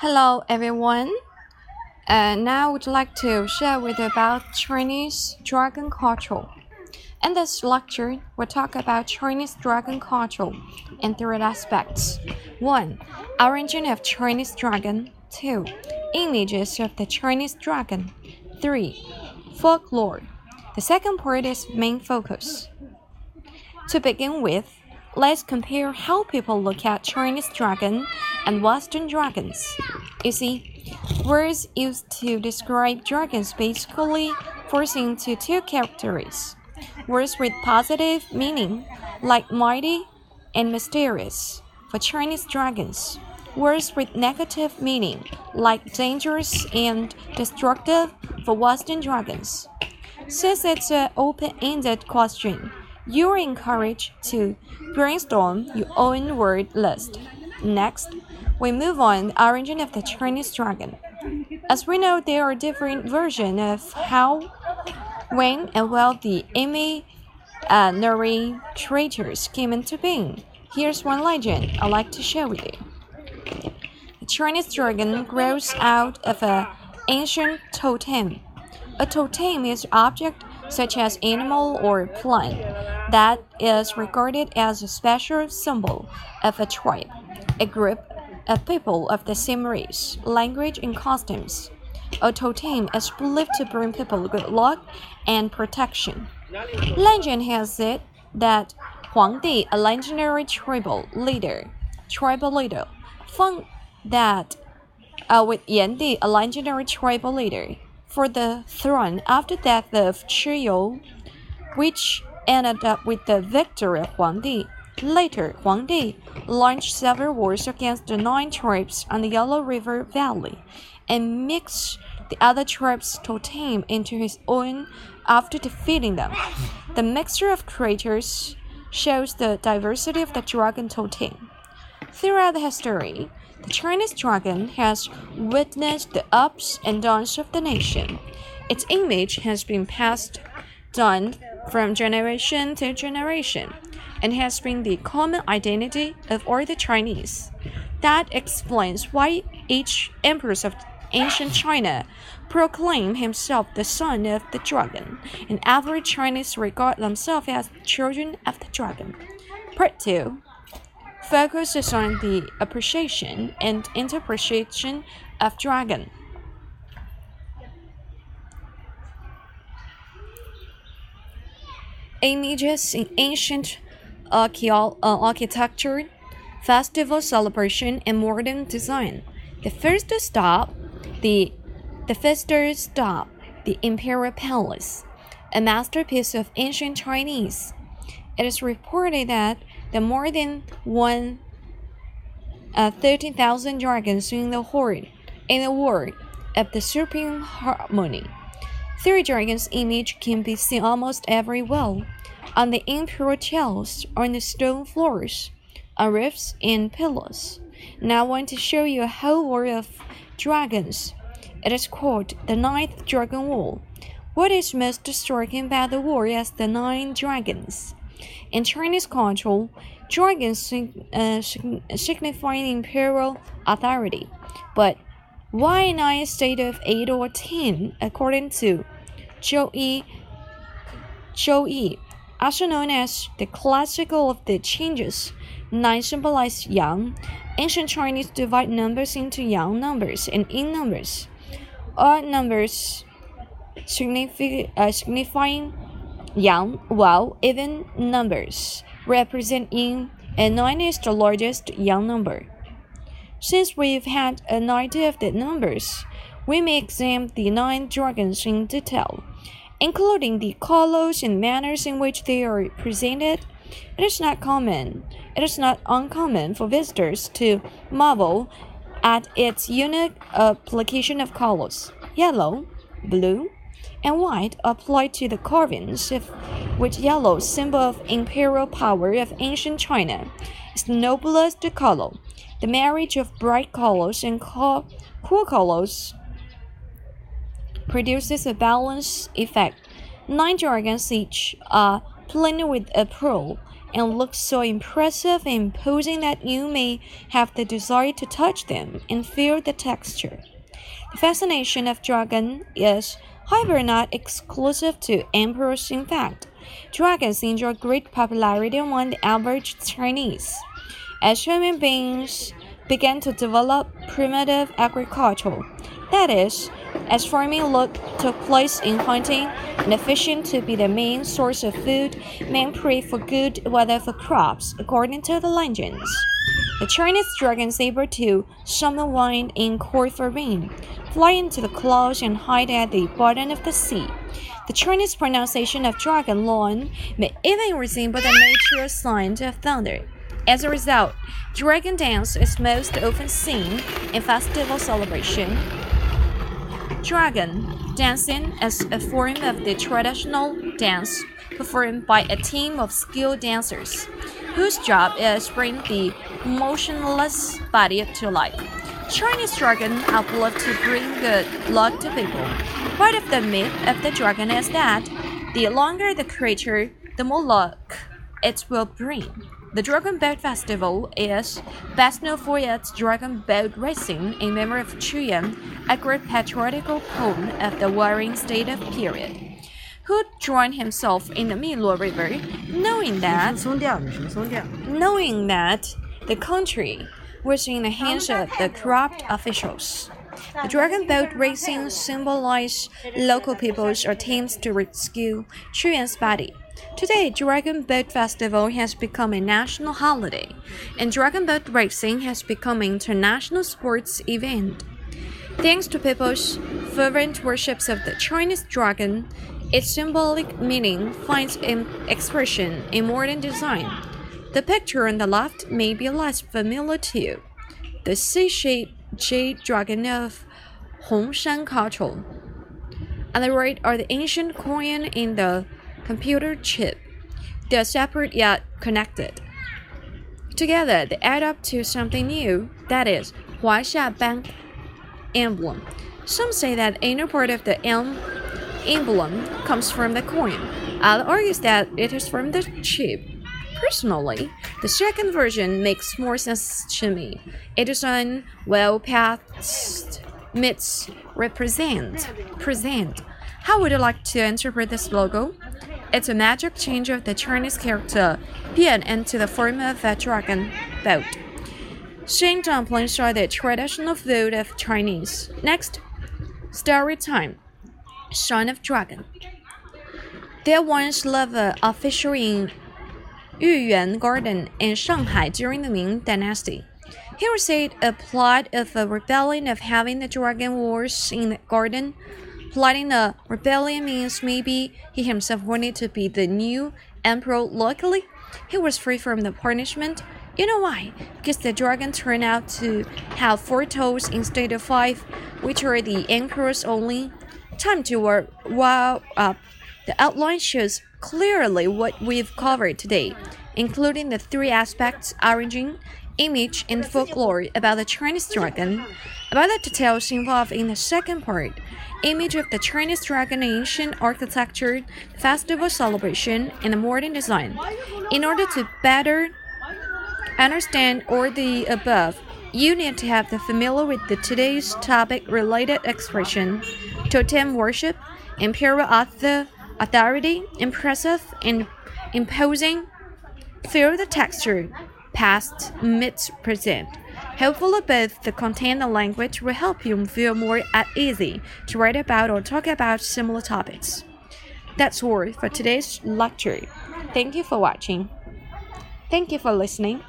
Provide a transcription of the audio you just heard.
Hello everyone. Uh, now I would like to share with you about Chinese dragon culture. In this lecture, we'll talk about Chinese dragon culture in three aspects. 1. Origin of Chinese dragon. 2. Images of the Chinese dragon. 3. Folklore. The second part is main focus. To begin with, let's compare how people look at Chinese dragon and Western dragons. You see, words used to describe dragons basically force into two categories. Words with positive meaning, like mighty and mysterious, for Chinese dragons. Words with negative meaning, like dangerous and destructive, for Western dragons. Since it's an open ended question, you are encouraged to brainstorm your own word list. Next, we move on the origin of the Chinese dragon. As we know, there are different versions of how, when, and where the imaginary creatures came into being. Here's one legend I'd like to share with you. The Chinese dragon grows out of an ancient totem. A totem is an object such as animal or plant that is regarded as a special symbol of a tribe, a group of people of the same race, language, and customs. A totem is believed to bring people good luck and protection. Legend has it that Huang Di, a legendary tribal leader, tribal leader, found that uh, with Yan Di, a legendary tribal leader, for the throne after death of Chi You, which ended up with the victory of Huang Di. Later, Huang Di launched several wars against the nine tribes on the Yellow River Valley and mixed the other tribes' totem into his own after defeating them. The mixture of creatures shows the diversity of the dragon totem. Throughout the history, the Chinese dragon has witnessed the ups and downs of the nation. Its image has been passed down from generation to generation and has been the common identity of all the Chinese. That explains why each emperor of ancient China proclaimed himself the son of the dragon, and every Chinese regard themselves as children of the dragon. Part 2 focuses on the appreciation and interpretation of dragon. Images in ancient archeo- uh, architecture, festival celebration, and modern design. The first stop, the the first stop, the Imperial Palace, a masterpiece of ancient Chinese. It is reported that the more than one uh, 13,000 dragons in the horde in the world of the supreme harmony. Three dragons' image can be seen almost everywhere on the imperial tails, on the stone floors, on roofs and pillars. Now I want to show you a whole world of dragons. It is called the Ninth Dragon Wall. What is most striking about the wall is the nine dragons. In Chinese culture, dragons uh, signify imperial authority, but why nine instead of eight or ten, according to Zhou Yi? Zhou Yi, also known as the classical of the changes, nine symbolize yang. Ancient Chinese divide numbers into yang numbers and yin numbers. Odd numbers signify, uh, signifying yang, while even numbers represent yin, and 9 is the largest yang number. Since we've had an idea of the numbers, we may examine the nine dragons in detail, including the colors and manners in which they are presented. It is not common, it is not uncommon for visitors to marvel at its unique application of colors yellow, blue, and white applied to the carvings, of which yellow, symbol of imperial power of ancient China, is the noblest color. The marriage of bright colors and cool colors produces a balanced effect. Nine dragons each are plain with a pearl and look so impressive and imposing that you may have the desire to touch them and feel the texture. The fascination of dragon is, however, not exclusive to emperors. In fact, dragons enjoy great popularity among the average Chinese. As human beings began to develop primitive agriculture, that is, as farming look took place in hunting and fishing to be the main source of food, men prayed for good weather for crops, according to the legends. The Chinese dragon is able to summon wind and call for rain, fly into the clouds and hide at the bottom of the sea. The Chinese pronunciation of dragon long may even resemble the natural sound of thunder. As a result, dragon dance is most often seen in festival celebration Dragon dancing is a form of the traditional dance performed by a team of skilled dancers, whose job is to bring the motionless body to life. Chinese dragon are believed to bring good luck to people. Part of the myth of the dragon is that the longer the creature, the more luck it will bring. The Dragon Boat Festival is best known for its dragon boat racing in memory of Qu Yuan, a great patriotical poem of the Warring State of period, who drowned himself in the Miluo River, knowing that knowing that the country was in the hands of the corrupt officials. The dragon boat racing symbolized local people's attempts to rescue Qu Yuan's body. Today, Dragon Boat Festival has become a national holiday, and dragon boat racing has become an international sports event. Thanks to people's fervent worships of the Chinese dragon, its symbolic meaning finds an expression in modern design. The picture on the left may be less familiar to you. The C-shaped jade dragon of Hongshan culture. On the right are the ancient coin in the computer chip. They are separate yet connected. Together, they add up to something new, that is, Huaxia Bank emblem. Some say that inner part of the M emblem comes from the coin. Others argue that it is from the chip. Personally, the second version makes more sense to me. It is an well past myths represent present. How would you like to interpret this logo? It's a magic change of the Chinese character Bian into the form of a dragon boat. Shane dumplings are the traditional food of Chinese. Next, story time. Son of Dragon. There once lived a fisher in Yuyuan Garden in Shanghai during the Ming Dynasty. He received a plot of a rebellion of having the dragon wars in the garden Plotting a rebellion means maybe he himself wanted to be the new emperor. Luckily, he was free from the punishment. You know why? Because the dragon turned out to have four toes instead of five, which are the emperor's only. Time to wow up. The outline shows clearly what we've covered today, including the three aspects origin, image, and folklore about the Chinese dragon. About the details involved in the second part, image of the Chinese dragon ancient architecture, festival celebration, and the modern design. In order to better understand all the above, you need to have the familiar with the today's topic related expression, totem worship, imperial author, authority, impressive, and imposing. Feel the texture, past, mid, present. Hopefully, both the content and language will help you feel more at ease to write about or talk about similar topics. That's all for today's lecture. Thank you for watching. Thank you for listening.